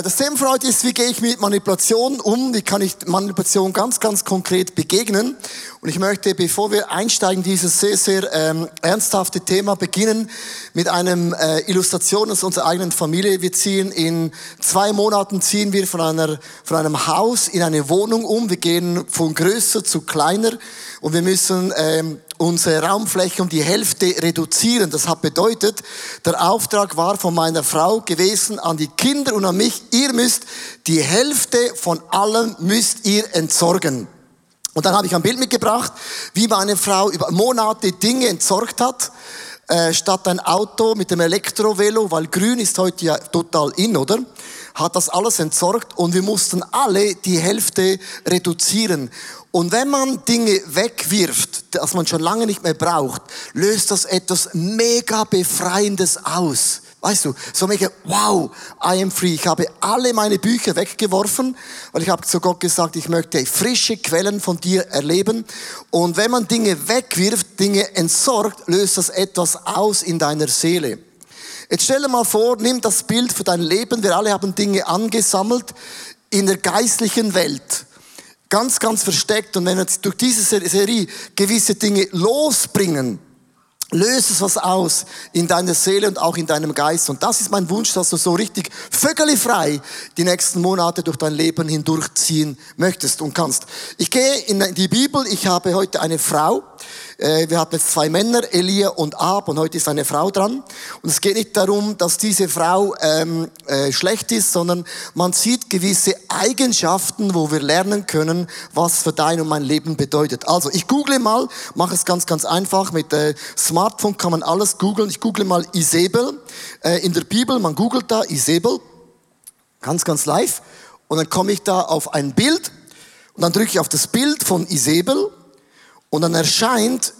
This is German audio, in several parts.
Äh, das Thema für heute ist, wie gehe ich mit Manipulation um? Wie kann ich Manipulation ganz, ganz konkret begegnen? Und ich möchte, bevor wir einsteigen, dieses sehr, sehr ähm, ernsthafte Thema beginnen mit einem äh, Illustration aus unserer eigenen Familie. Wir ziehen in zwei Monaten ziehen wir von einer von einem Haus in eine Wohnung um. Wir gehen von größer zu kleiner und wir müssen ähm, unsere Raumfläche um die Hälfte reduzieren. Das hat bedeutet, der Auftrag war von meiner Frau gewesen an die Kinder und an mich, ihr müsst die Hälfte von allem müsst ihr entsorgen. Und dann habe ich ein Bild mitgebracht, wie meine Frau über Monate Dinge entsorgt hat, äh, statt ein Auto mit dem Elektrovelo, weil grün ist heute ja total in, oder? Hat das alles entsorgt und wir mussten alle die Hälfte reduzieren. Und wenn man Dinge wegwirft, das man schon lange nicht mehr braucht, löst das etwas mega befreiendes aus. Weißt du, so mega, wow, I am free. Ich habe alle meine Bücher weggeworfen, weil ich habe zu Gott gesagt, ich möchte frische Quellen von dir erleben. Und wenn man Dinge wegwirft, Dinge entsorgt, löst das etwas aus in deiner Seele. Jetzt stell dir mal vor, nimm das Bild für dein Leben. Wir alle haben Dinge angesammelt in der geistlichen Welt ganz, ganz versteckt. Und wenn wir durch diese Serie gewisse Dinge losbringen, löst es was aus in deiner Seele und auch in deinem Geist. Und das ist mein Wunsch, dass du so richtig frei die nächsten Monate durch dein Leben hindurchziehen möchtest und kannst. Ich gehe in die Bibel. Ich habe heute eine Frau, wir hatten jetzt zwei Männer, Elia und Ab, und heute ist eine Frau dran. Und es geht nicht darum, dass diese Frau ähm, äh, schlecht ist, sondern man sieht gewisse Eigenschaften, wo wir lernen können, was für dein und mein Leben bedeutet. Also ich google mal, mache es ganz, ganz einfach. Mit äh, Smartphone kann man alles googeln. Ich google mal Isabel äh, in der Bibel. Man googelt da Isabel, ganz, ganz live. Und dann komme ich da auf ein Bild und dann drücke ich auf das Bild von Isabel und dann erscheint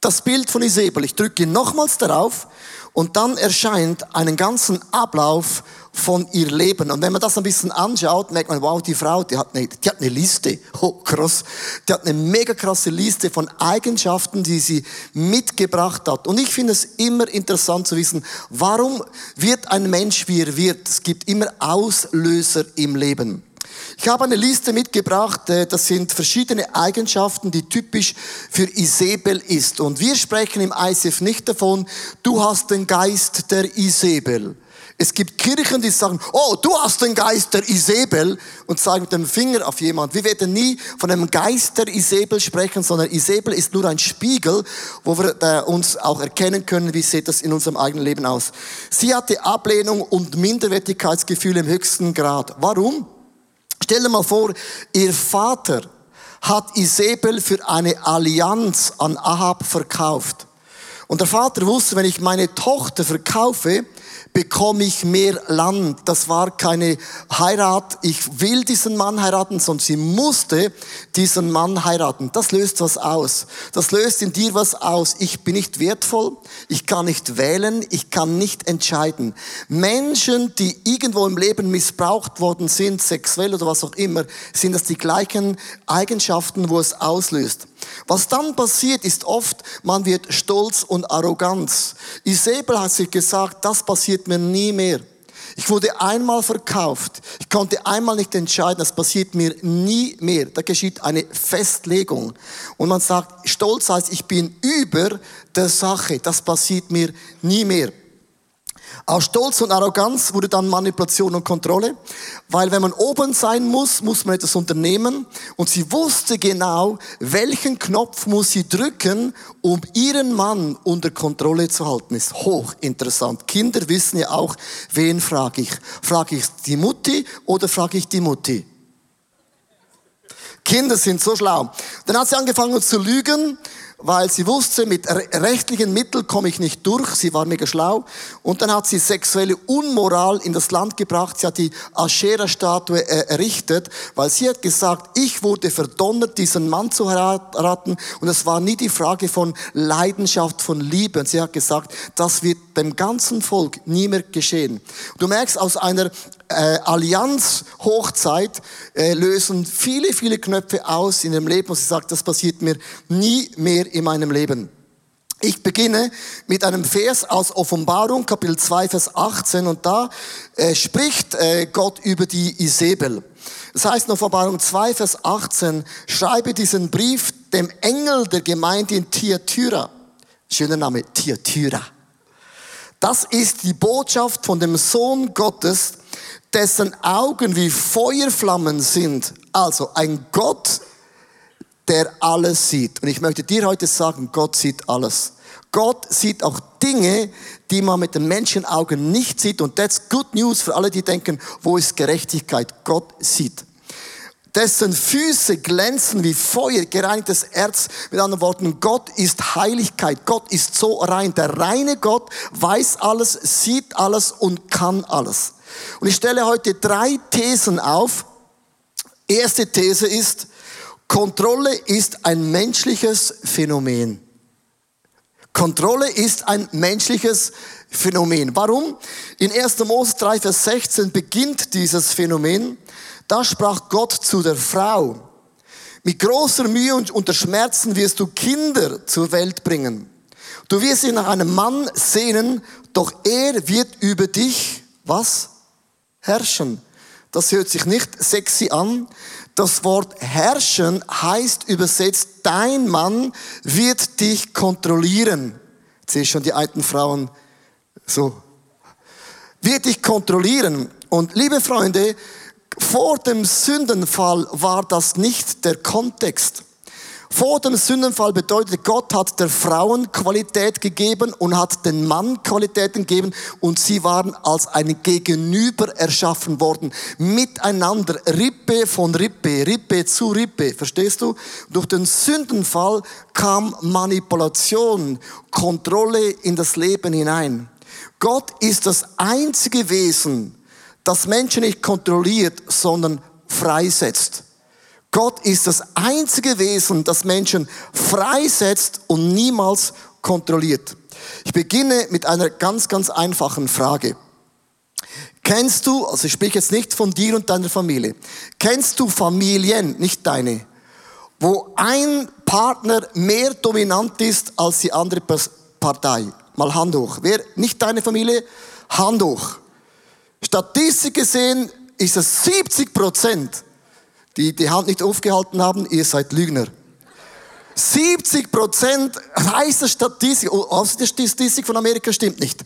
das Bild von Isabel. Ich drücke nochmals darauf und dann erscheint einen ganzen Ablauf von ihr Leben. Und wenn man das ein bisschen anschaut, merkt man, wow, die Frau, die hat eine, die hat eine Liste. Oh, krass. Die hat eine mega krasse Liste von Eigenschaften, die sie mitgebracht hat. Und ich finde es immer interessant zu wissen, warum wird ein Mensch, wie er wird? Es gibt immer Auslöser im Leben. Ich habe eine Liste mitgebracht, äh, das sind verschiedene Eigenschaften, die typisch für Isabel ist. Und wir sprechen im ICF nicht davon, du hast den Geist der Isabel. Es gibt Kirchen, die sagen, oh, du hast den Geist der Isabel und zeigen mit dem Finger auf jemand. Wir werden nie von einem Geist der Isabel sprechen, sondern Isabel ist nur ein Spiegel, wo wir äh, uns auch erkennen können, wie sieht das in unserem eigenen Leben aus. Sie hatte Ablehnung und Minderwertigkeitsgefühle im höchsten Grad. Warum? Stell dir mal vor, ihr Vater hat Isabel für eine Allianz an Ahab verkauft. Und der Vater wusste, wenn ich meine Tochter verkaufe, bekomme ich mehr Land. Das war keine Heirat, ich will diesen Mann heiraten, sondern sie musste diesen Mann heiraten. Das löst was aus. Das löst in dir was aus. Ich bin nicht wertvoll, ich kann nicht wählen, ich kann nicht entscheiden. Menschen, die irgendwo im Leben missbraucht worden sind, sexuell oder was auch immer, sind das die gleichen Eigenschaften, wo es auslöst. Was dann passiert, ist oft, man wird stolz und arroganz. Isabel hat sich gesagt, das passiert mir nie mehr. Ich wurde einmal verkauft. Ich konnte einmal nicht entscheiden. Das passiert mir nie mehr. Da geschieht eine Festlegung. Und man sagt, Stolz heißt, ich bin über der Sache. Das passiert mir nie mehr. Aus Stolz und Arroganz wurde dann Manipulation und Kontrolle, weil wenn man oben sein muss, muss man etwas unternehmen und sie wusste genau, welchen Knopf muss sie drücken, um ihren Mann unter Kontrolle zu halten. Ist hochinteressant. Kinder wissen ja auch, wen frage ich. Frage ich die Mutti oder frage ich die Mutti? Kinder sind so schlau. Dann hat sie angefangen zu lügen weil sie wusste, mit rechtlichen Mitteln komme ich nicht durch. Sie war mega schlau. Und dann hat sie sexuelle Unmoral in das Land gebracht. Sie hat die Aschera-Statue äh, errichtet, weil sie hat gesagt, ich wurde verdonnert, diesen Mann zu heiraten. Und es war nie die Frage von Leidenschaft, von Liebe. Und sie hat gesagt, das wird dem ganzen Volk nie mehr geschehen. Du merkst, aus einer äh, Allianz-Hochzeit äh, lösen viele, viele Knöpfe aus in dem Leben und sie sagt, das passiert mir nie mehr in meinem Leben. Ich beginne mit einem Vers aus Offenbarung, Kapitel 2, Vers 18, und da äh, spricht äh, Gott über die Isabel. Das heißt in Offenbarung 2, Vers 18, schreibe diesen Brief dem Engel der Gemeinde in Thyatira. Schöner Name, Thyatira. Das ist die Botschaft von dem Sohn Gottes, dessen Augen wie Feuerflammen sind. Also ein Gott, der alles sieht. Und ich möchte dir heute sagen, Gott sieht alles. Gott sieht auch Dinge, die man mit den Menschenaugen nicht sieht. Und that's good news für alle, die denken, wo ist Gerechtigkeit? Gott sieht. Dessen Füße glänzen wie Feuer, gereinigtes Erz. Mit anderen Worten, Gott ist Heiligkeit. Gott ist so rein. Der reine Gott weiß alles, sieht alles und kann alles. Und ich stelle heute drei Thesen auf. Erste These ist, Kontrolle ist ein menschliches Phänomen. Kontrolle ist ein menschliches Phänomen. Warum? In 1. Mose 3, Vers 16 beginnt dieses Phänomen. Da sprach Gott zu der Frau, mit großer Mühe und unter Schmerzen wirst du Kinder zur Welt bringen. Du wirst dich nach einem Mann sehnen, doch er wird über dich, was? Herrschen. Das hört sich nicht sexy an. Das Wort herrschen heißt übersetzt, dein Mann wird dich kontrollieren. Jetzt sehe ich schon die alten Frauen so. Wird dich kontrollieren. Und liebe Freunde, vor dem Sündenfall war das nicht der Kontext. Vor dem Sündenfall bedeutet, Gott hat der Frauen Qualität gegeben und hat den Mann Qualitäten gegeben und sie waren als ein Gegenüber erschaffen worden. Miteinander, Rippe von Rippe, Rippe zu Rippe, verstehst du? Durch den Sündenfall kam Manipulation, Kontrolle in das Leben hinein. Gott ist das einzige Wesen, das Menschen nicht kontrolliert, sondern freisetzt. Gott ist das einzige Wesen, das Menschen freisetzt und niemals kontrolliert. Ich beginne mit einer ganz, ganz einfachen Frage. Kennst du, also ich spreche jetzt nicht von dir und deiner Familie, kennst du Familien, nicht deine, wo ein Partner mehr dominant ist als die andere Partei? Mal Hand hoch. Wer, nicht deine Familie? Hand hoch. Statistisch gesehen ist es 70 Prozent die die Hand nicht aufgehalten haben, ihr seid Lügner. 70 Prozent heißt Statistik, oh, also die Statistik von Amerika stimmt nicht.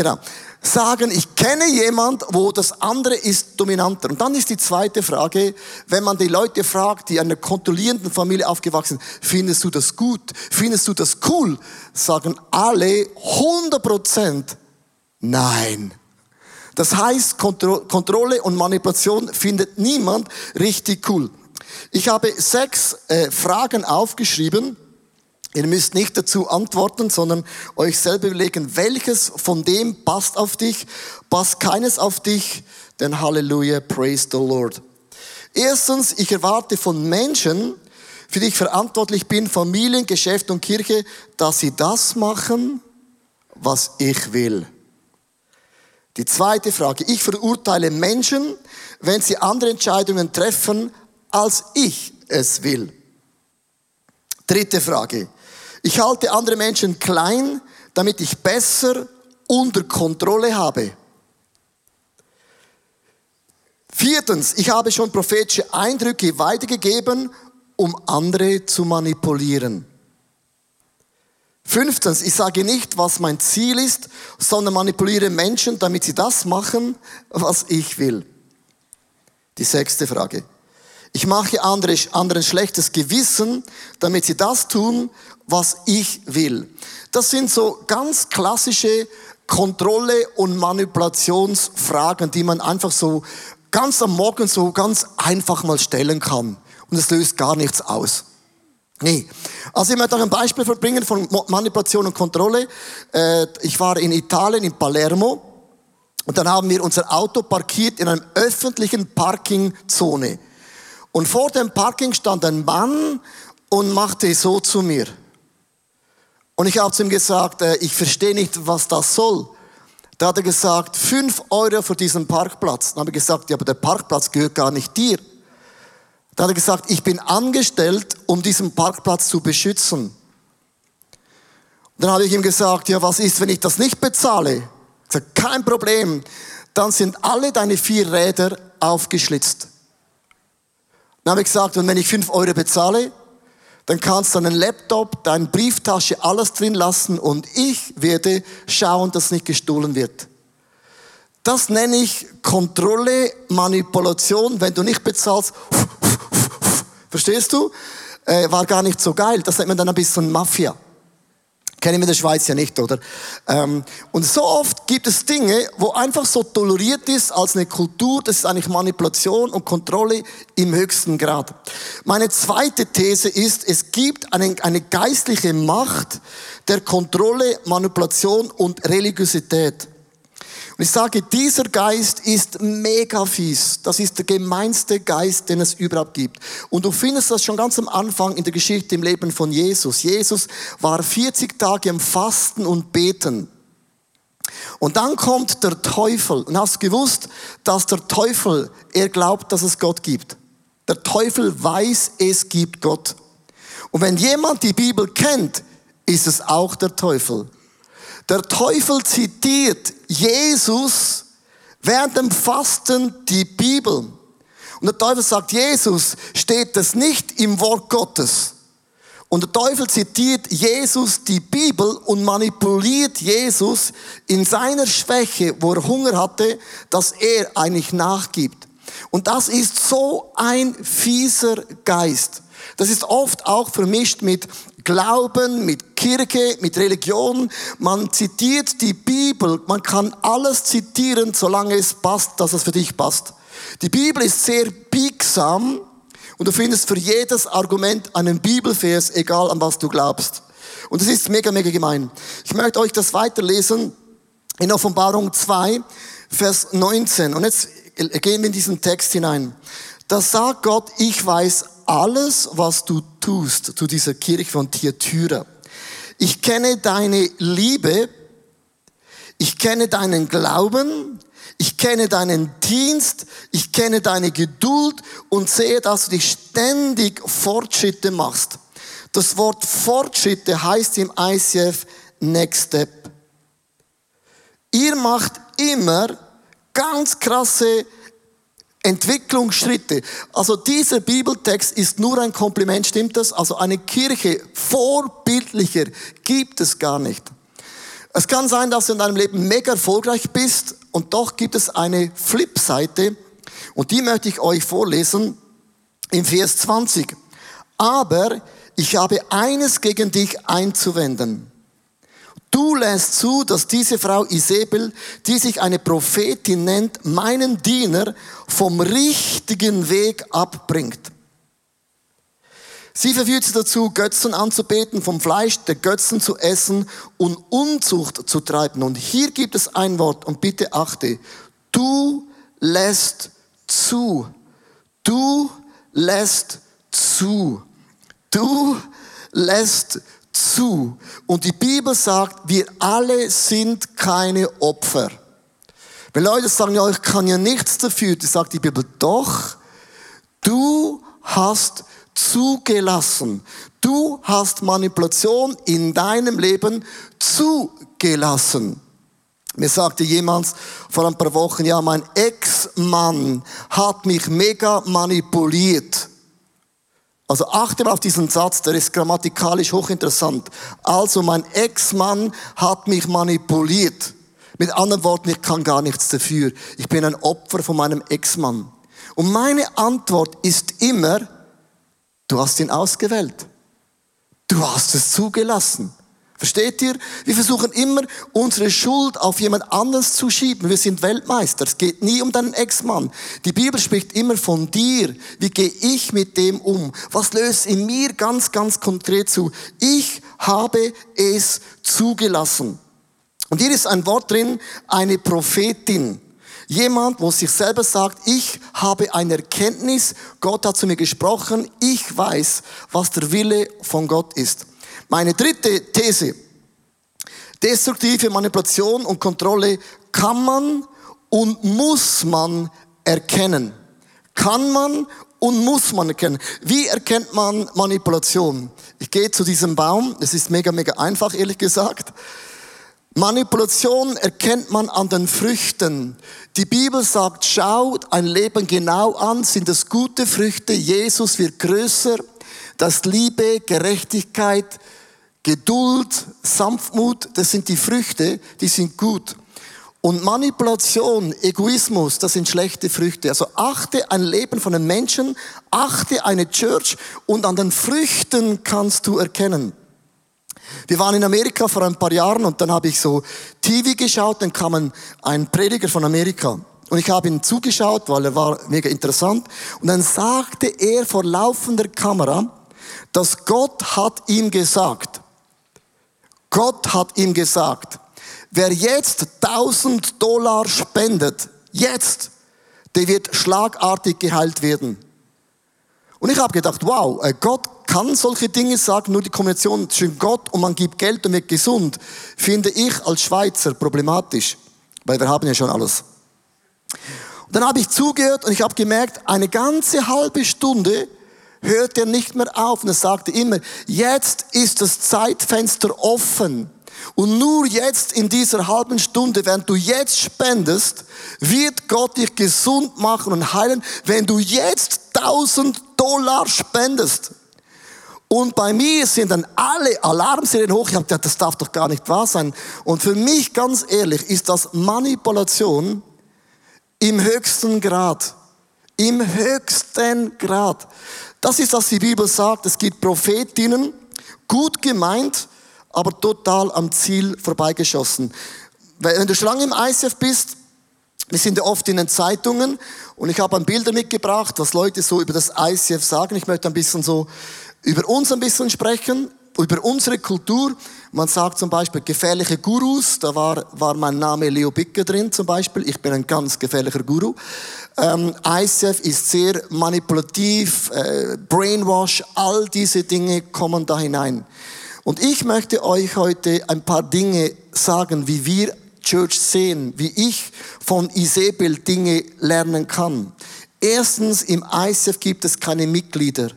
Genau. Sagen, ich kenne jemand, wo das andere ist dominanter. Und dann ist die zweite Frage, wenn man die Leute fragt, die in einer kontrollierenden Familie aufgewachsen sind, findest du das gut? Findest du das cool? Sagen alle 100 Prozent nein. Das heißt, Kontro Kontrolle und Manipulation findet niemand richtig cool. Ich habe sechs äh, Fragen aufgeschrieben. Ihr müsst nicht dazu antworten, sondern euch selber überlegen, welches von dem passt auf dich, passt keines auf dich, denn Halleluja, praise the Lord. Erstens, ich erwarte von Menschen, für die ich verantwortlich bin, Familien, Geschäft und Kirche, dass sie das machen, was ich will. Die zweite Frage. Ich verurteile Menschen, wenn sie andere Entscheidungen treffen, als ich es will. Dritte Frage. Ich halte andere Menschen klein, damit ich besser unter Kontrolle habe. Viertens, ich habe schon prophetische Eindrücke weitergegeben, um andere zu manipulieren. Fünftens, ich sage nicht, was mein Ziel ist, sondern manipuliere Menschen, damit sie das machen, was ich will. Die sechste Frage. Ich mache andere, anderen schlechtes Gewissen, damit sie das tun, was ich will. Das sind so ganz klassische Kontrolle- und Manipulationsfragen, die man einfach so ganz am Morgen so ganz einfach mal stellen kann. Und es löst gar nichts aus. Nee. Also ich möchte auch ein Beispiel verbringen von Manipulation und Kontrolle. Äh, ich war in Italien, in Palermo. Und dann haben wir unser Auto parkiert in einer öffentlichen Parkingzone. Und vor dem Parking stand ein Mann und machte so zu mir. Und ich habe zu ihm gesagt, äh, ich verstehe nicht, was das soll. Da hat er gesagt, fünf Euro für diesen Parkplatz. Dann habe ich gesagt, ja, aber der Parkplatz gehört gar nicht dir. Da hat er gesagt, ich bin angestellt, um diesen Parkplatz zu beschützen. Dann habe ich ihm gesagt, ja, was ist, wenn ich das nicht bezahle? Ich gesagt, kein Problem. Dann sind alle deine vier Räder aufgeschlitzt. Dann habe ich gesagt, und wenn ich fünf Euro bezahle, dann kannst du deinen Laptop, deine Brieftasche, alles drin lassen und ich werde schauen, dass nicht gestohlen wird. Das nenne ich Kontrolle, Manipulation, wenn du nicht bezahlst. Verstehst du? Äh, war gar nicht so geil. Das nennt man dann ein bisschen Mafia. Kennen wir der Schweiz ja nicht, oder? Ähm, und so oft gibt es Dinge, wo einfach so toleriert ist als eine Kultur, das ist eigentlich Manipulation und Kontrolle im höchsten Grad. Meine zweite These ist, es gibt eine, eine geistliche Macht der Kontrolle, Manipulation und Religiosität. Und ich sage, dieser Geist ist mega fies. Das ist der gemeinste Geist, den es überhaupt gibt. Und du findest das schon ganz am Anfang in der Geschichte im Leben von Jesus. Jesus war 40 Tage im Fasten und Beten. Und dann kommt der Teufel. Und hast gewusst, dass der Teufel, er glaubt, dass es Gott gibt. Der Teufel weiß, es gibt Gott. Und wenn jemand die Bibel kennt, ist es auch der Teufel. Der Teufel zitiert Jesus während dem Fasten die Bibel. Und der Teufel sagt, Jesus steht das nicht im Wort Gottes. Und der Teufel zitiert Jesus die Bibel und manipuliert Jesus in seiner Schwäche, wo er Hunger hatte, dass er eigentlich nachgibt. Und das ist so ein fieser Geist. Das ist oft auch vermischt mit Glauben, mit Kirche, mit Religion. Man zitiert die Bibel. Man kann alles zitieren, solange es passt, dass es für dich passt. Die Bibel ist sehr biegsam und du findest für jedes Argument einen Bibelvers, egal an was du glaubst. Und das ist mega, mega gemein. Ich möchte euch das weiterlesen in Offenbarung 2, Vers 19. Und jetzt gehen wir in diesen Text hinein. Da sagt Gott, ich weiß alles, was du tust zu dieser Kirche von Thyatira. Ich kenne deine Liebe, ich kenne deinen Glauben, ich kenne deinen Dienst, ich kenne deine Geduld und sehe, dass du dich ständig Fortschritte machst. Das Wort Fortschritte heißt im ICF Next Step. Ihr macht immer ganz krasse Entwicklungsschritte. Also dieser Bibeltext ist nur ein Kompliment, stimmt das? Also eine Kirche vorbildlicher gibt es gar nicht. Es kann sein, dass du in deinem Leben mega erfolgreich bist und doch gibt es eine Flipseite und die möchte ich euch vorlesen im Vers 20. Aber ich habe eines gegen dich einzuwenden. Du lässt zu, dass diese Frau Isabel, die sich eine Prophetin nennt, meinen Diener vom richtigen Weg abbringt. Sie verführt sie dazu, Götzen anzubeten, vom Fleisch der Götzen zu essen und Unzucht zu treiben. Und hier gibt es ein Wort und bitte achte. Du lässt zu. Du lässt zu. Du lässt zu. Und die Bibel sagt, wir alle sind keine Opfer. Wenn Leute sagen, ja, ich kann ja nichts dafür, dann sagt die Bibel, doch, du hast zugelassen. Du hast Manipulation in deinem Leben zugelassen. Mir sagte jemand vor ein paar Wochen, ja, mein Ex-Mann hat mich mega manipuliert. Also achte mal auf diesen Satz, der ist grammatikalisch hochinteressant. Also mein Ex-Mann hat mich manipuliert. Mit anderen Worten, ich kann gar nichts dafür. Ich bin ein Opfer von meinem Ex-Mann. Und meine Antwort ist immer, du hast ihn ausgewählt. Du hast es zugelassen. Versteht ihr? Wir versuchen immer, unsere Schuld auf jemand anderes zu schieben. Wir sind Weltmeister. Es geht nie um deinen Ex-Mann. Die Bibel spricht immer von dir. Wie gehe ich mit dem um? Was löst in mir ganz, ganz konkret zu? Ich habe es zugelassen. Und hier ist ein Wort drin, eine Prophetin. Jemand, wo sich selber sagt, ich habe eine Erkenntnis, Gott hat zu mir gesprochen, ich weiß, was der Wille von Gott ist. Meine dritte These. Destruktive Manipulation und Kontrolle kann man und muss man erkennen. Kann man und muss man erkennen. Wie erkennt man Manipulation? Ich gehe zu diesem Baum. Es ist mega, mega einfach, ehrlich gesagt. Manipulation erkennt man an den Früchten. Die Bibel sagt, schaut ein Leben genau an, sind es gute Früchte, Jesus wird größer, das Liebe, Gerechtigkeit, Geduld, Sanftmut, das sind die Früchte, die sind gut. Und Manipulation, Egoismus, das sind schlechte Früchte. Also achte ein Leben von einem Menschen, achte eine Church und an den Früchten kannst du erkennen. Wir waren in Amerika vor ein paar Jahren und dann habe ich so TV geschaut, dann kam ein, Prediger von Amerika. Und ich habe ihn zugeschaut, weil er war mega interessant. Und dann sagte er vor laufender Kamera, dass Gott hat ihm gesagt, Gott hat ihm gesagt, Wer jetzt 1000 Dollar spendet, jetzt, der wird schlagartig geheilt werden. Und ich habe gedacht, wow, äh, Gott kann solche Dinge sagen, nur die Kombination zwischen Gott und man gibt Geld und wird gesund, finde ich als Schweizer problematisch, weil wir haben ja schon alles. Und dann habe ich zugehört und ich habe gemerkt, eine ganze halbe Stunde hört er nicht mehr auf und er sagte immer, jetzt ist das Zeitfenster offen und nur jetzt in dieser halben Stunde, wenn du jetzt spendest, wird Gott dich gesund machen und heilen, wenn du jetzt 1000 Dollar spendest. Und bei mir sind dann alle Alarmserien hoch. Ich habe gedacht, das darf doch gar nicht wahr sein. Und für mich, ganz ehrlich, ist das Manipulation im höchsten Grad. Im höchsten Grad. Das ist, was die Bibel sagt. Es gibt Prophetinnen, gut gemeint, aber total am Ziel vorbeigeschossen. Wenn du schon lange im ICF bist, wir sind ja oft in den Zeitungen und ich habe ein Bilder mitgebracht, was Leute so über das ICF sagen. Ich möchte ein bisschen so über uns ein bisschen sprechen, über unsere Kultur. Man sagt zum Beispiel gefährliche Gurus, da war, war mein Name Leo Bicker drin zum Beispiel. Ich bin ein ganz gefährlicher Guru. Ähm, ICF ist sehr manipulativ, äh, Brainwash, all diese Dinge kommen da hinein. Und ich möchte euch heute ein paar Dinge sagen, wie wir Church sehen, wie ich von Isabel Dinge lernen kann. Erstens, im ICF gibt es keine Mitglieder.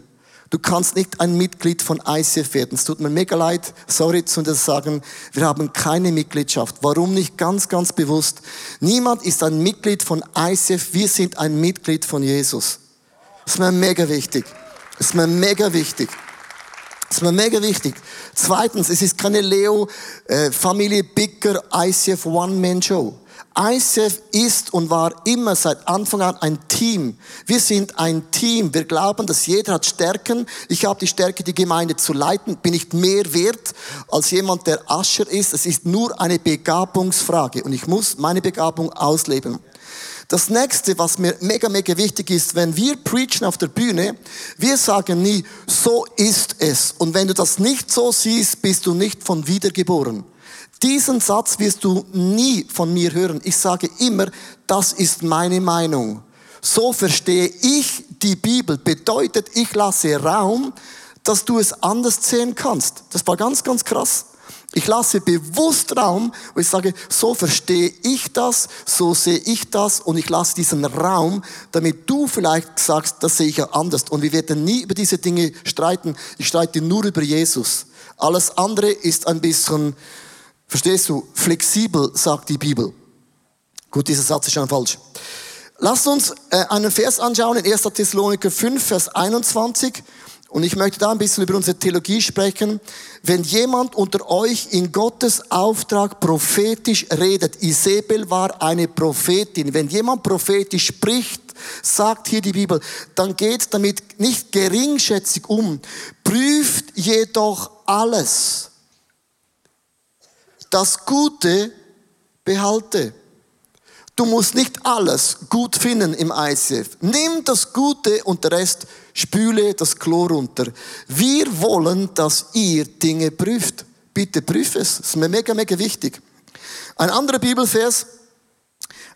Du kannst nicht ein Mitglied von ICF werden. Es tut mir mega leid, sorry zu das sagen, wir haben keine Mitgliedschaft. Warum nicht? Ganz, ganz bewusst. Niemand ist ein Mitglied von ICF, wir sind ein Mitglied von Jesus. Das ist mir mega wichtig. Das ist mir mega wichtig. Das ist mir mega wichtig. Zweitens, es ist keine Leo äh, Familie Bicker ICF One-Man-Show. ICF ist und war immer seit Anfang an ein Team. Wir sind ein Team. Wir glauben, dass jeder hat Stärken. Ich habe die Stärke, die Gemeinde zu leiten. Bin ich mehr wert als jemand, der Ascher ist. Es ist nur eine Begabungsfrage und ich muss meine Begabung ausleben. Das nächste, was mir mega, mega wichtig ist, wenn wir preachen auf der Bühne, wir sagen nie, so ist es. Und wenn du das nicht so siehst, bist du nicht von wiedergeboren. Diesen Satz wirst du nie von mir hören. Ich sage immer, das ist meine Meinung. So verstehe ich die Bibel. Bedeutet, ich lasse Raum, dass du es anders sehen kannst. Das war ganz, ganz krass. Ich lasse bewusst Raum, wo ich sage, so verstehe ich das, so sehe ich das und ich lasse diesen Raum, damit du vielleicht sagst, das sehe ich ja anders. Und wir werden nie über diese Dinge streiten. Ich streite nur über Jesus. Alles andere ist ein bisschen, verstehst du, flexibel, sagt die Bibel. Gut, dieser Satz ist schon falsch. Lasst uns äh, einen Vers anschauen in 1. Thessaloniker 5, Vers 21. Und ich möchte da ein bisschen über unsere Theologie sprechen. Wenn jemand unter euch in Gottes Auftrag prophetisch redet, Isabel war eine Prophetin. Wenn jemand prophetisch spricht, sagt hier die Bibel, dann geht damit nicht geringschätzig um. Prüft jedoch alles. Das Gute behalte. Du musst nicht alles gut finden im ICF. Nimm das Gute und der Rest spüle das Chlor runter. Wir wollen, dass ihr Dinge prüft. Bitte prüf es. Das ist mir mega, mega wichtig. Ein anderer Bibelvers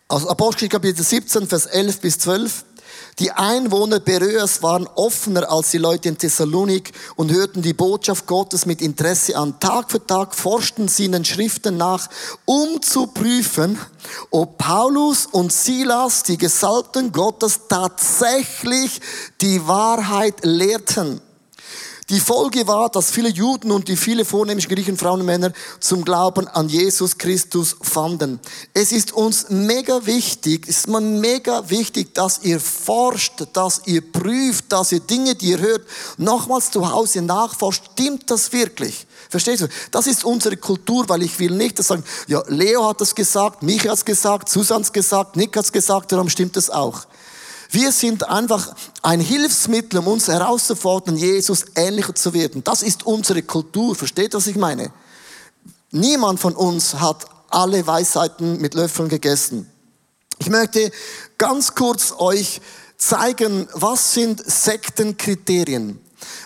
aus Apostel Kapitel 17, Vers 11 bis 12. Die Einwohner Beröas waren offener als die Leute in Thessalonik und hörten die Botschaft Gottes mit Interesse an. Tag für Tag forschten sie in den Schriften nach, um zu prüfen, ob Paulus und Silas, die Gesalbten Gottes, tatsächlich die Wahrheit lehrten. Die Folge war, dass viele Juden und die viele vornehmlich Griechen, Frauen und Männer zum Glauben an Jesus Christus fanden. Es ist uns mega wichtig, ist mir mega wichtig, dass ihr forscht, dass ihr prüft, dass ihr Dinge, die ihr hört, nochmals zu Hause nachforscht. Stimmt das wirklich? Verstehst du? Das ist unsere Kultur, weil ich will nicht sagen, ja, Leo hat das gesagt, Micha hat es gesagt, Susan hat es gesagt, Nick hat es gesagt, darum stimmt es auch. Wir sind einfach ein Hilfsmittel, um uns herauszufordern, Jesus ähnlicher zu werden. Das ist unsere Kultur. Versteht, was ich meine? Niemand von uns hat alle Weisheiten mit Löffeln gegessen. Ich möchte ganz kurz euch zeigen, was sind Sektenkriterien.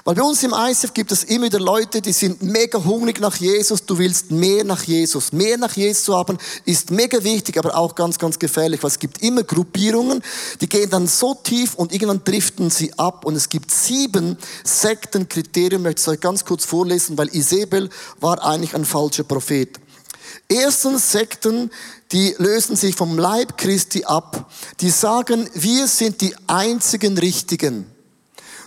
Weil bei uns im ISF gibt es immer wieder Leute, die sind mega hungrig nach Jesus. Du willst mehr nach Jesus. Mehr nach Jesus zu haben ist mega wichtig, aber auch ganz, ganz gefährlich. Weil es gibt immer Gruppierungen, die gehen dann so tief und irgendwann driften sie ab. Und es gibt sieben Sektenkriterien. Ich möchte es euch ganz kurz vorlesen, weil Isabel war eigentlich ein falscher Prophet. Erstens Sekten, die lösen sich vom Leib Christi ab. Die sagen, wir sind die einzigen Richtigen.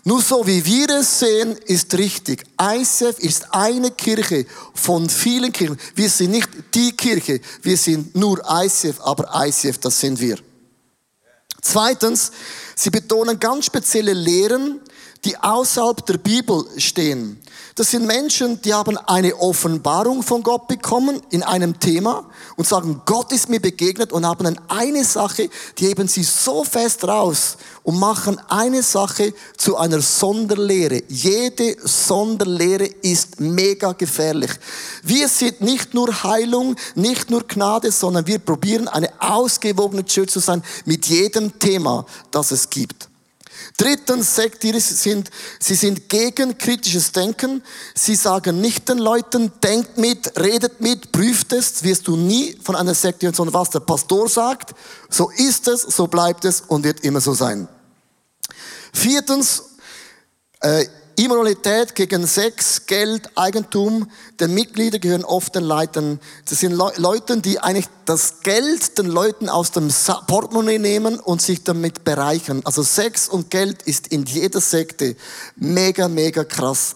Nur so wie wir es sehen, ist richtig. ICF ist eine Kirche von vielen Kirchen. Wir sind nicht die Kirche, wir sind nur ICF, aber ICF, das sind wir. Zweitens, sie betonen ganz spezielle Lehren, die außerhalb der Bibel stehen. Das sind Menschen, die haben eine Offenbarung von Gott bekommen in einem Thema und sagen, Gott ist mir begegnet und haben dann eine Sache, die heben sie so fest raus und machen eine Sache zu einer Sonderlehre. Jede Sonderlehre ist mega gefährlich. Wir sind nicht nur Heilung, nicht nur Gnade, sondern wir probieren eine ausgewogene Church zu sein mit jedem Thema, das es gibt. Drittens, Sektiere sind, sie sind gegen kritisches Denken. Sie sagen nicht den Leuten, denkt mit, redet mit, prüft es, wirst du nie von einer Sekte, sondern was der Pastor sagt, so ist es, so bleibt es und wird immer so sein. Viertens, äh, Immoralität gegen Sex, Geld, Eigentum der Mitglieder gehören oft den Leitern. Das sind Le Leute, die eigentlich das Geld den Leuten aus dem Portemonnaie nehmen und sich damit bereichern. Also Sex und Geld ist in jeder Sekte mega, mega krass.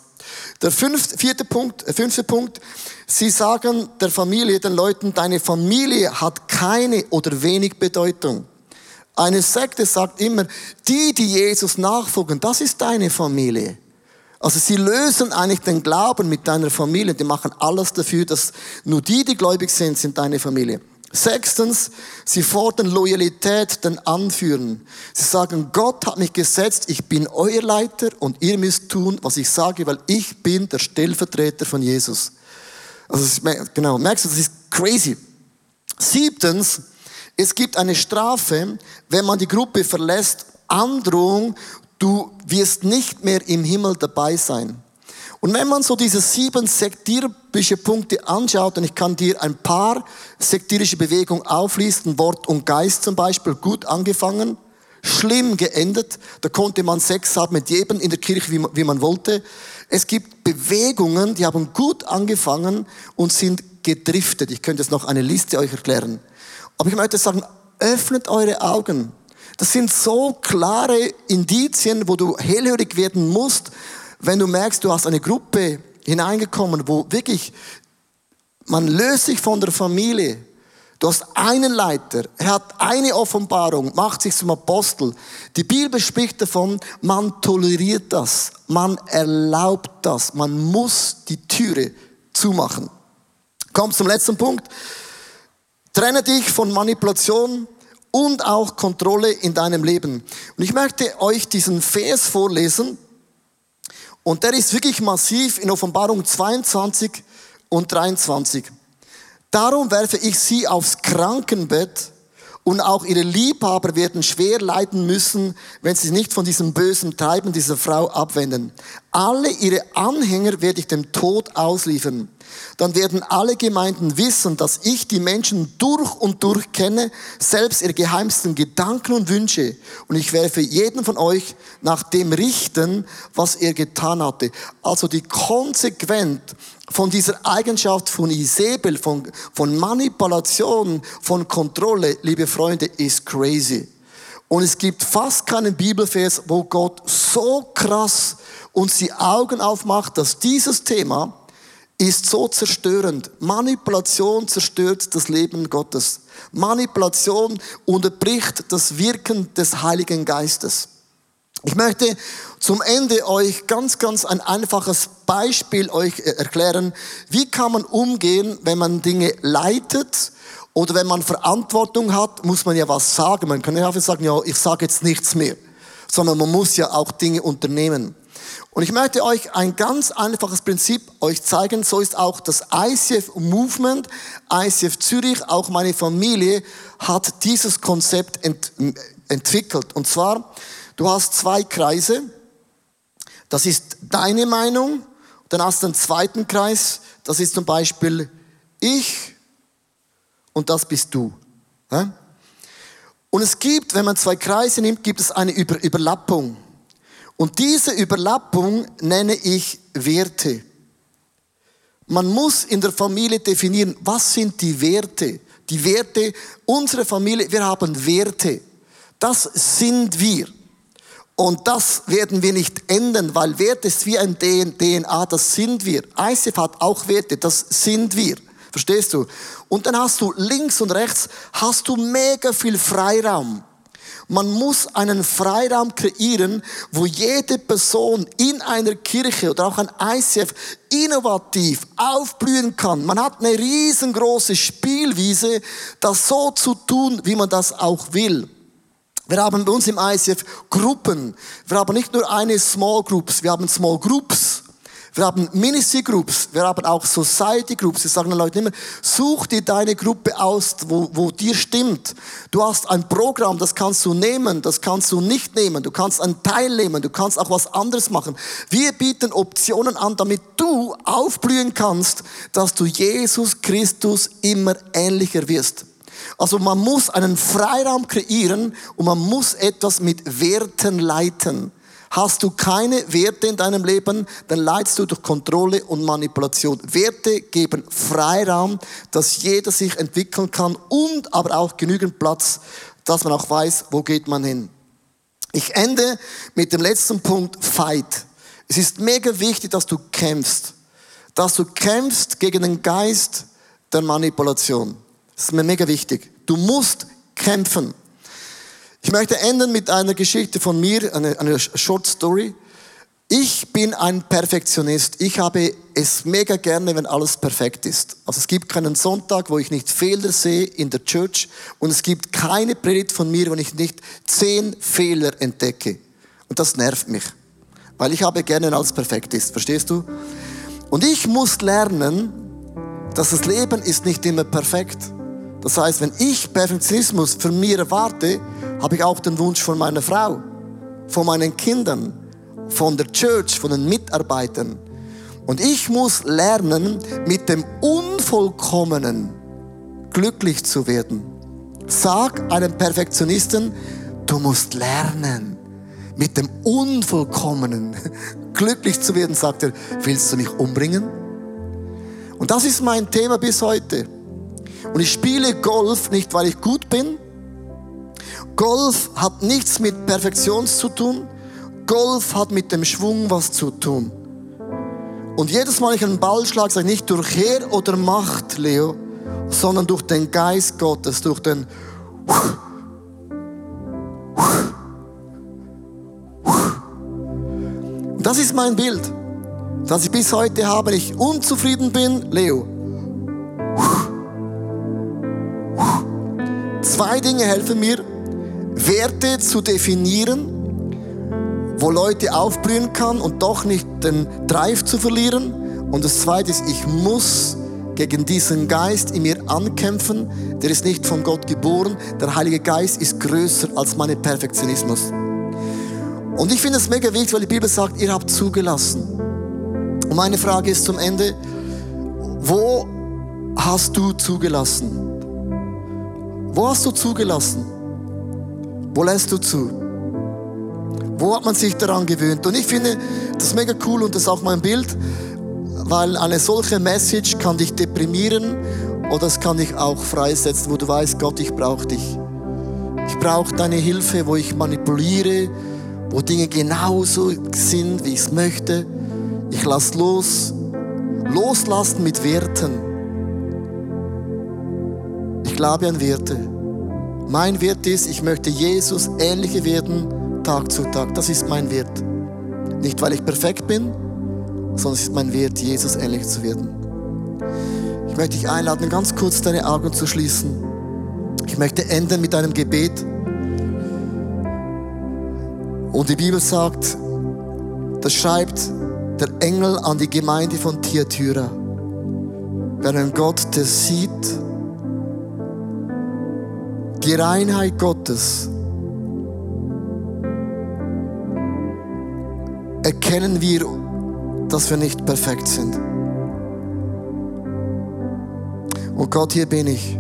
Der fünfte, vierte Punkt, äh, fünfte Punkt. Sie sagen der Familie, den Leuten, deine Familie hat keine oder wenig Bedeutung. Eine Sekte sagt immer, die, die Jesus nachfolgen, das ist deine Familie. Also sie lösen eigentlich den Glauben mit deiner Familie. Die machen alles dafür, dass nur die, die gläubig sind, sind deine Familie. Sechstens, sie fordern Loyalität den Anführern. Sie sagen, Gott hat mich gesetzt, ich bin euer Leiter und ihr müsst tun, was ich sage, weil ich bin der Stellvertreter von Jesus. Also genau, merkst du, das ist crazy. Siebtens, es gibt eine Strafe, wenn man die Gruppe verlässt, Androhung du wirst nicht mehr im Himmel dabei sein. Und wenn man so diese sieben sektierische Punkte anschaut, und ich kann dir ein paar sektierische Bewegungen auflisten, Wort und Geist zum Beispiel, gut angefangen, schlimm geendet, da konnte man Sex haben mit jedem in der Kirche, wie man, wie man wollte. Es gibt Bewegungen, die haben gut angefangen und sind gedriftet. Ich könnte jetzt noch eine Liste euch erklären. Aber ich möchte sagen, öffnet eure Augen. Das sind so klare Indizien, wo du hellhörig werden musst, wenn du merkst, du hast eine Gruppe hineingekommen, wo wirklich man löst sich von der Familie. Du hast einen Leiter, er hat eine Offenbarung, macht sich zum Apostel. Die Bibel spricht davon, man toleriert das, man erlaubt das, man muss die Türe zumachen. Komm zum letzten Punkt. Trenne dich von Manipulation, und auch Kontrolle in deinem Leben. Und ich möchte euch diesen Vers vorlesen. Und der ist wirklich massiv in Offenbarung 22 und 23. Darum werfe ich sie aufs Krankenbett und auch ihre Liebhaber werden schwer leiden müssen, wenn sie nicht von diesem bösen Treiben dieser Frau abwenden. Alle ihre Anhänger werde ich dem Tod ausliefern. Dann werden alle Gemeinden wissen, dass ich die Menschen durch und durch kenne, selbst ihre geheimsten Gedanken und Wünsche. Und ich werde für jeden von euch nach dem richten, was er getan hatte. Also die konsequent von dieser Eigenschaft von Isabel, von, von Manipulation, von Kontrolle, liebe Freunde, ist crazy. Und es gibt fast keinen Bibelvers, wo Gott so krass uns die Augen aufmacht, dass dieses Thema ist so zerstörend. Manipulation zerstört das Leben Gottes. Manipulation unterbricht das Wirken des Heiligen Geistes. Ich möchte zum Ende euch ganz, ganz ein einfaches Beispiel euch erklären. Wie kann man umgehen, wenn man Dinge leitet oder wenn man Verantwortung hat, muss man ja was sagen. Man kann ja einfach sagen, ja, ich sage jetzt nichts mehr, sondern man muss ja auch Dinge unternehmen. Und ich möchte euch ein ganz einfaches Prinzip euch zeigen. So ist auch das ICF Movement, ICF Zürich, auch meine Familie hat dieses Konzept ent entwickelt. Und zwar, du hast zwei Kreise. Das ist deine Meinung. Dann hast du einen zweiten Kreis. Das ist zum Beispiel ich und das bist du. Und es gibt, wenn man zwei Kreise nimmt, gibt es eine Überlappung. Und diese Überlappung nenne ich Werte. Man muss in der Familie definieren, was sind die Werte? Die Werte unserer Familie, wir haben Werte. Das sind wir. Und das werden wir nicht ändern, weil Werte ist wie ein DNA, das sind wir. ICF hat auch Werte, das sind wir. Verstehst du? Und dann hast du links und rechts, hast du mega viel Freiraum. Man muss einen Freiraum kreieren, wo jede Person in einer Kirche oder auch ein ICF innovativ aufblühen kann. Man hat eine riesengroße Spielwiese, das so zu tun, wie man das auch will. Wir haben bei uns im ICF Gruppen. Wir haben nicht nur eine Small Groups, wir haben Small Groups. Wir haben Ministry Groups, wir haben auch Society Groups. Wir sagen den Leuten immer, such dir deine Gruppe aus, wo, wo dir stimmt. Du hast ein Programm, das kannst du nehmen, das kannst du nicht nehmen. Du kannst einen Teil nehmen, du kannst auch was anderes machen. Wir bieten Optionen an, damit du aufblühen kannst, dass du Jesus Christus immer ähnlicher wirst. Also man muss einen Freiraum kreieren und man muss etwas mit Werten leiten. Hast du keine Werte in deinem Leben, dann leidest du durch Kontrolle und Manipulation. Werte geben Freiraum, dass jeder sich entwickeln kann und aber auch genügend Platz, dass man auch weiß, wo geht man hin. Ich ende mit dem letzten Punkt, Fight. Es ist mega wichtig, dass du kämpfst. Dass du kämpfst gegen den Geist der Manipulation. Das ist mir mega wichtig. Du musst kämpfen. Ich möchte enden mit einer Geschichte von mir, eine, eine Short Story. Ich bin ein Perfektionist. Ich habe es mega gerne, wenn alles perfekt ist. Also es gibt keinen Sonntag, wo ich nicht Fehler sehe in der Church und es gibt keine Predigt von mir, wo ich nicht zehn Fehler entdecke. Und das nervt mich, weil ich habe gerne, wenn alles perfekt ist. Verstehst du? Und ich muss lernen, dass das Leben ist nicht immer perfekt. Das heißt, wenn ich Perfektionismus von mir erwarte, habe ich auch den Wunsch von meiner Frau, von meinen Kindern, von der Church, von den Mitarbeitern. Und ich muss lernen, mit dem Unvollkommenen glücklich zu werden. Sag einem Perfektionisten, du musst lernen, mit dem Unvollkommenen glücklich zu werden, sagt er, willst du mich umbringen? Und das ist mein Thema bis heute. Und ich spiele Golf nicht, weil ich gut bin, Golf hat nichts mit Perfektion zu tun. Golf hat mit dem Schwung was zu tun. Und jedes Mal, wenn ich einen Ball schlage, sage ich nicht durch Heer oder Macht, Leo, sondern durch den Geist Gottes, durch den Das ist mein Bild, das ich bis heute habe. Ich unzufrieden bin, Leo. Zwei Dinge helfen mir, Werte zu definieren, wo Leute aufblühen kann und doch nicht den Drive zu verlieren. Und das Zweite ist, ich muss gegen diesen Geist in mir ankämpfen. Der ist nicht von Gott geboren. Der Heilige Geist ist größer als mein Perfektionismus. Und ich finde es mega wichtig, weil die Bibel sagt, ihr habt zugelassen. Und meine Frage ist zum Ende, Wo hast du zugelassen? Wo hast du zugelassen? Wo lässt du zu? Wo hat man sich daran gewöhnt? Und ich finde das mega cool und das ist auch mein Bild, weil eine solche Message kann dich deprimieren oder es kann dich auch freisetzen, wo du weißt, Gott, ich brauche dich. Ich brauche deine Hilfe, wo ich manipuliere, wo Dinge genauso sind, wie ich es möchte. Ich lass los. Loslassen mit Werten. Ich glaube an Werte. Mein Wert ist, ich möchte Jesus ähnlicher werden, Tag zu Tag. Das ist mein Wert. Nicht, weil ich perfekt bin, sondern es ist mein Wert, Jesus ähnlich zu werden. Ich möchte dich einladen, ganz kurz deine Augen zu schließen. Ich möchte enden mit einem Gebet. Und die Bibel sagt, das schreibt der Engel an die Gemeinde von Thyatira. Wer einen Gott, der sieht die Reinheit Gottes, erkennen wir, dass wir nicht perfekt sind. Und Gott, hier bin ich.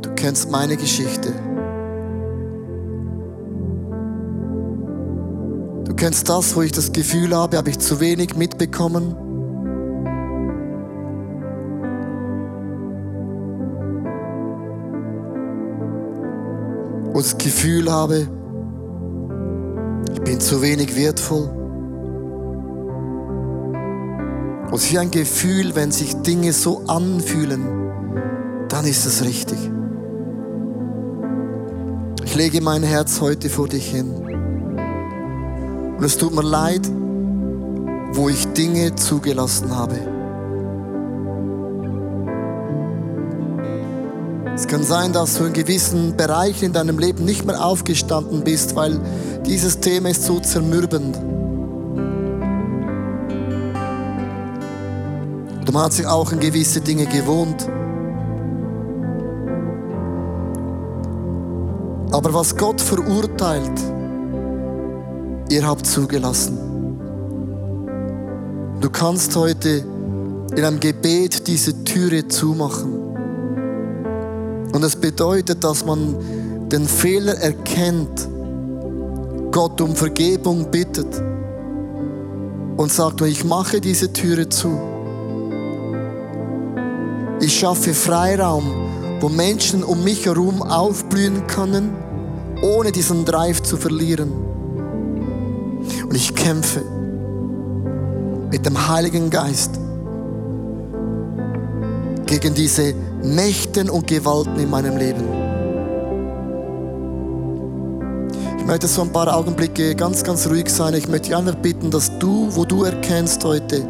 Du kennst meine Geschichte. Du kennst das, wo ich das Gefühl habe, habe ich zu wenig mitbekommen. Ich das Gefühl habe, ich bin zu wenig wertvoll. Und es ist ein Gefühl, wenn sich Dinge so anfühlen, dann ist es richtig. Ich lege mein Herz heute vor dich hin. Und es tut mir leid, wo ich Dinge zugelassen habe. Es kann sein, dass du in gewissen Bereichen in deinem Leben nicht mehr aufgestanden bist, weil dieses Thema ist so zermürbend. Und man hat sich auch in gewisse Dinge gewohnt. Aber was Gott verurteilt, ihr habt zugelassen. Du kannst heute in einem Gebet diese Türe zumachen. Und es bedeutet, dass man den Fehler erkennt, Gott um Vergebung bittet und sagt, ich mache diese Türe zu. Ich schaffe Freiraum, wo Menschen um mich herum aufblühen können, ohne diesen Drive zu verlieren. Und ich kämpfe mit dem Heiligen Geist gegen diese Mächten und Gewalten in meinem Leben. Ich möchte so ein paar Augenblicke ganz, ganz ruhig sein. Ich möchte dich einfach bitten, dass du, wo du erkennst heute,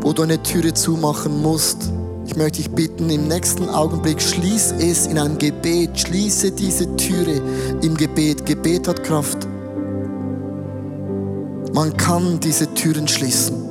wo du eine Türe zumachen musst, ich möchte dich bitten, im nächsten Augenblick schließ es in einem Gebet, schließe diese Türe im Gebet. Gebet hat Kraft. Man kann diese Türen schließen.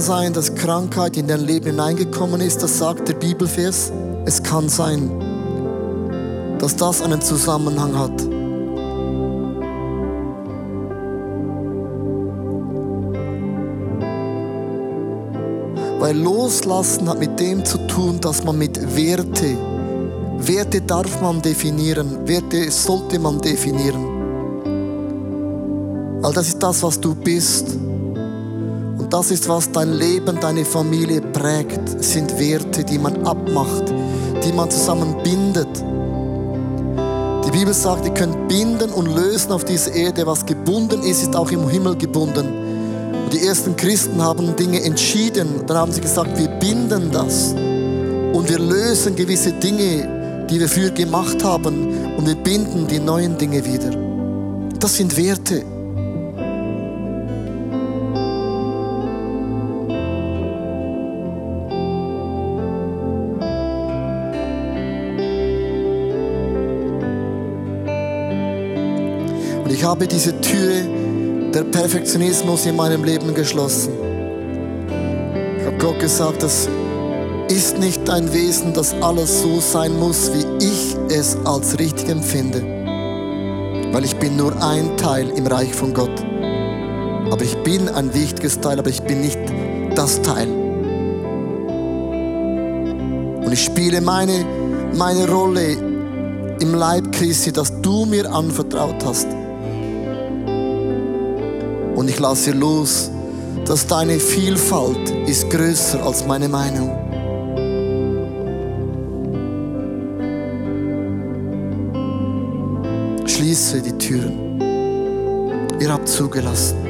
Sein, dass Krankheit in dein Leben hineingekommen ist, das sagt der Bibelvers. Es kann sein, dass das einen Zusammenhang hat. Weil Loslassen hat mit dem zu tun, dass man mit Werte, Werte darf man definieren, Werte sollte man definieren. Weil das ist das, was du bist das ist, was dein Leben, deine Familie prägt. Sind Werte, die man abmacht, die man zusammenbindet. Die Bibel sagt, ihr könnt binden und lösen auf dieser Erde. Was gebunden ist, ist auch im Himmel gebunden. Und die ersten Christen haben Dinge entschieden. Dann haben sie gesagt, wir binden das. Und wir lösen gewisse Dinge, die wir früher gemacht haben. Und wir binden die neuen Dinge wieder. Das sind Werte. Habe diese Türe der Perfektionismus in meinem Leben geschlossen. Ich habe Gott gesagt, das ist nicht dein Wesen, dass alles so sein muss, wie ich es als richtig empfinde. Weil ich bin nur ein Teil im Reich von Gott. Aber ich bin ein wichtiges Teil, aber ich bin nicht das Teil. Und ich spiele meine, meine Rolle im Leib Christi, das du mir anvertraut hast. Und ich lasse los, dass deine Vielfalt ist größer als meine Meinung. Schließe die Türen. Ihr habt zugelassen.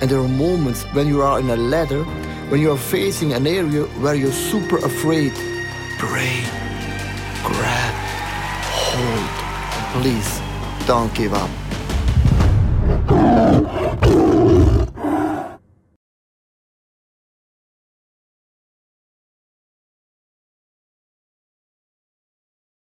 And there are moments when you are in a ladder, when you are facing an area where you're super afraid. Pray, grab, hold. Please don't give up.